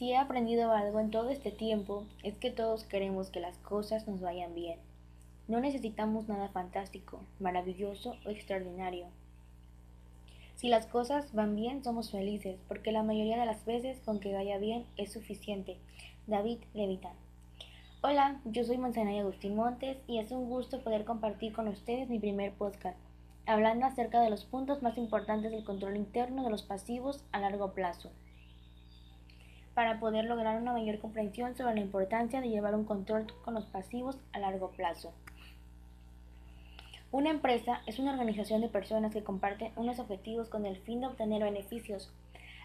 Si he aprendido algo en todo este tiempo es que todos queremos que las cosas nos vayan bien. No necesitamos nada fantástico, maravilloso o extraordinario. Si las cosas van bien somos felices, porque la mayoría de las veces con que vaya bien es suficiente. David Levitan. Hola, yo soy Manzanaya Agustín Montes y es un gusto poder compartir con ustedes mi primer podcast, hablando acerca de los puntos más importantes del control interno de los pasivos a largo plazo para poder lograr una mayor comprensión sobre la importancia de llevar un control con los pasivos a largo plazo. Una empresa es una organización de personas que comparten unos objetivos con el fin de obtener beneficios.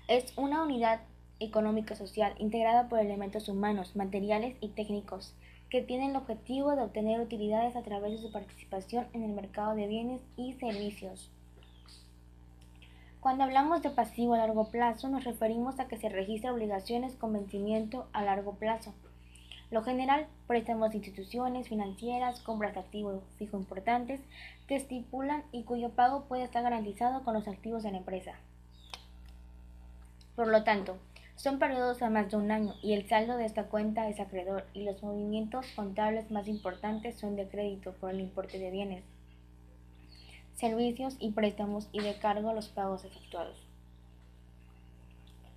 Es una unidad económica social integrada por elementos humanos, materiales y técnicos que tienen el objetivo de obtener utilidades a través de su participación en el mercado de bienes y servicios. Cuando hablamos de pasivo a largo plazo, nos referimos a que se registran obligaciones con vencimiento a largo plazo. Lo general, préstamos de instituciones financieras, compras de activos fijo importantes que estipulan y cuyo pago puede estar garantizado con los activos de la empresa. Por lo tanto, son periodos a más de un año y el saldo de esta cuenta es acreedor y los movimientos contables más importantes son de crédito por el importe de bienes servicios y préstamos y de cargo a los pagos efectuados.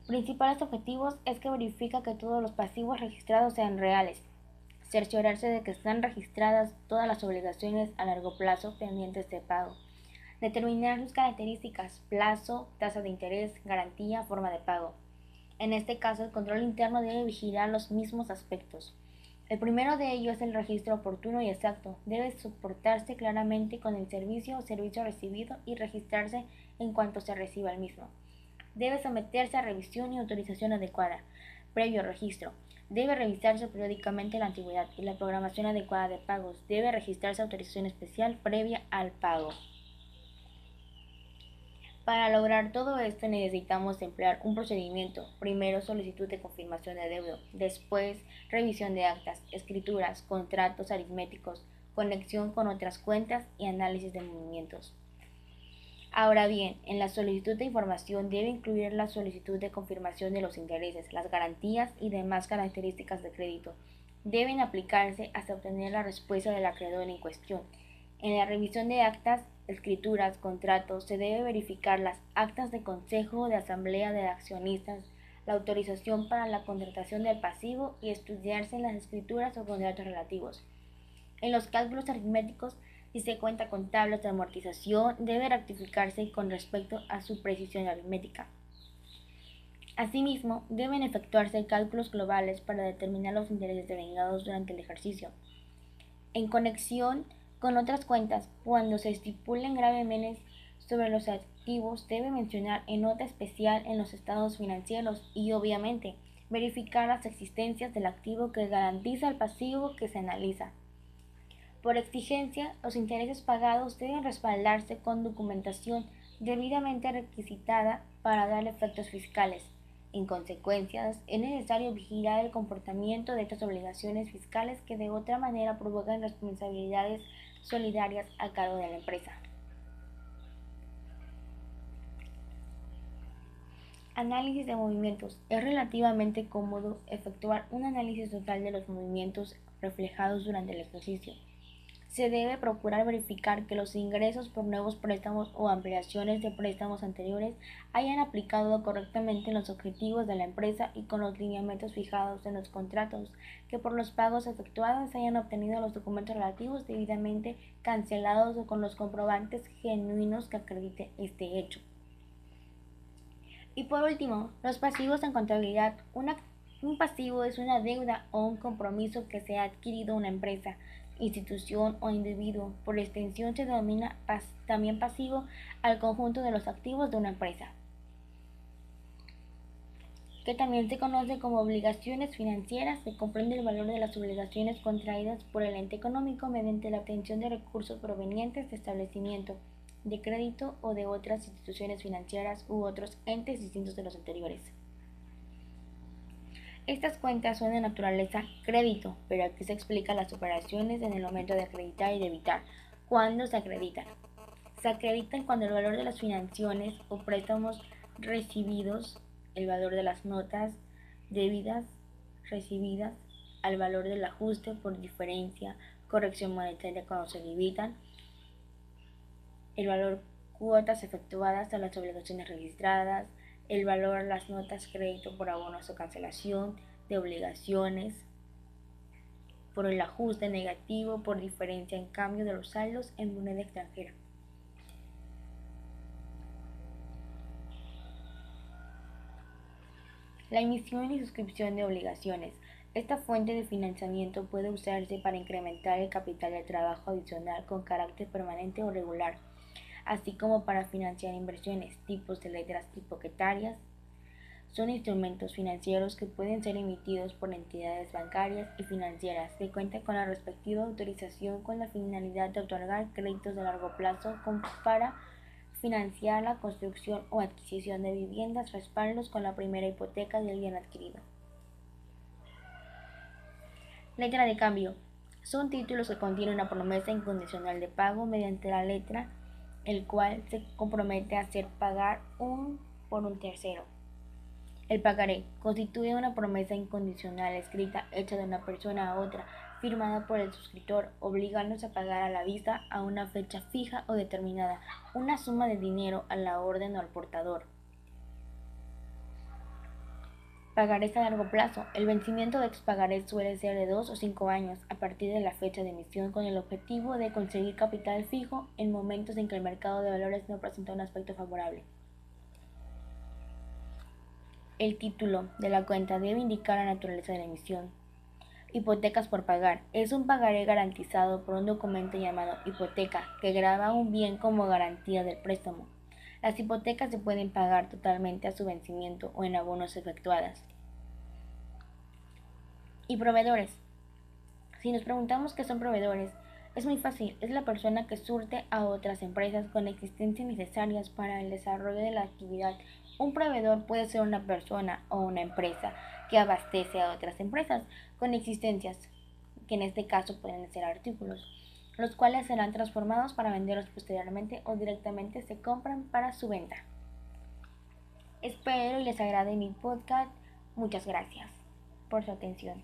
Principales objetivos es que verifica que todos los pasivos registrados sean reales, cerciorarse de que están registradas todas las obligaciones a largo plazo pendientes de pago, determinar sus características, plazo, tasa de interés, garantía, forma de pago. En este caso, el control interno debe vigilar los mismos aspectos, el primero de ellos es el registro oportuno y exacto. Debe soportarse claramente con el servicio o servicio recibido y registrarse en cuanto se reciba el mismo. Debe someterse a revisión y autorización adecuada. Previo registro. Debe revisarse periódicamente la antigüedad y la programación adecuada de pagos. Debe registrarse autorización especial previa al pago. Para lograr todo esto necesitamos emplear un procedimiento. Primero solicitud de confirmación de deuda, después revisión de actas, escrituras, contratos aritméticos, conexión con otras cuentas y análisis de movimientos. Ahora bien, en la solicitud de información debe incluir la solicitud de confirmación de los intereses, las garantías y demás características de crédito. Deben aplicarse hasta obtener la respuesta del acreedor en cuestión. En la revisión de actas escrituras, contratos, se debe verificar las actas de consejo de asamblea de accionistas, la autorización para la contratación del pasivo y estudiarse las escrituras o contratos relativos. En los cálculos aritméticos, si se cuenta con tablas de amortización, debe rectificarse con respecto a su precisión aritmética. Asimismo, deben efectuarse cálculos globales para determinar los intereses devengados durante el ejercicio. En conexión con otras cuentas, cuando se estipulen gravemente sobre los activos, debe mencionar en nota especial en los estados financieros y, obviamente, verificar las existencias del activo que garantiza el pasivo que se analiza. Por exigencia, los intereses pagados deben respaldarse con documentación debidamente requisitada para dar efectos fiscales. En consecuencia, es necesario vigilar el comportamiento de estas obligaciones fiscales que de otra manera provocan responsabilidades solidarias a cargo de la empresa. Análisis de movimientos. Es relativamente cómodo efectuar un análisis total de los movimientos reflejados durante el ejercicio se debe procurar verificar que los ingresos por nuevos préstamos o ampliaciones de préstamos anteriores hayan aplicado correctamente los objetivos de la empresa y con los lineamientos fijados en los contratos, que por los pagos efectuados hayan obtenido los documentos relativos debidamente cancelados o con los comprobantes genuinos que acredite este hecho. Y por último, los pasivos en contabilidad. un pasivo es una deuda o un compromiso que se ha adquirido una empresa institución o individuo. Por extensión se denomina también pasivo al conjunto de los activos de una empresa, que también se conoce como obligaciones financieras, se comprende el valor de las obligaciones contraídas por el ente económico mediante la obtención de recursos provenientes de establecimiento de crédito o de otras instituciones financieras u otros entes distintos de los anteriores. Estas cuentas son de naturaleza crédito, pero aquí se explica las operaciones en el momento de acreditar y de evitar. ¿Cuándo se acreditan? Se acreditan cuando el valor de las financiaciones o préstamos recibidos, el valor de las notas debidas recibidas al valor del ajuste por diferencia, corrección monetaria cuando se limitan, el valor cuotas efectuadas a las obligaciones registradas, el valor las notas crédito por abonos o cancelación de obligaciones, por el ajuste negativo por diferencia en cambio de los saldos en moneda extranjera. La emisión y suscripción de obligaciones. Esta fuente de financiamiento puede usarse para incrementar el capital de trabajo adicional con carácter permanente o regular, así como para financiar inversiones, tipos de letras hipoquetarias. Son instrumentos financieros que pueden ser emitidos por entidades bancarias y financieras que cuentan con la respectiva autorización con la finalidad de otorgar créditos de largo plazo para financiar la construcción o adquisición de viviendas, respaldos con la primera hipoteca del bien adquirido. Letra de cambio. Son títulos que contienen una promesa incondicional de pago mediante la letra, el cual se compromete a hacer pagar un por un tercero. El pagaré constituye una promesa incondicional escrita hecha de una persona a otra firmada por el suscriptor, obligándose a pagar a la vista a una fecha fija o determinada una suma de dinero a la orden o al portador. Pagarés a largo plazo. El vencimiento de estos pagarés suele ser de dos o cinco años a partir de la fecha de emisión con el objetivo de conseguir capital fijo en momentos en que el mercado de valores no presenta un aspecto favorable. El título de la cuenta debe indicar la naturaleza de la emisión, Hipotecas por pagar. Es un pagaré garantizado por un documento llamado hipoteca que graba un bien como garantía del préstamo. Las hipotecas se pueden pagar totalmente a su vencimiento o en abonos efectuadas. Y proveedores. Si nos preguntamos qué son proveedores, es muy fácil, es la persona que surte a otras empresas con existencias necesarias para el desarrollo de la actividad. Un proveedor puede ser una persona o una empresa que abastece a otras empresas con existencias, que en este caso pueden ser artículos, los cuales serán transformados para venderlos posteriormente o directamente se compran para su venta. Espero y les agrade mi podcast. Muchas gracias por su atención.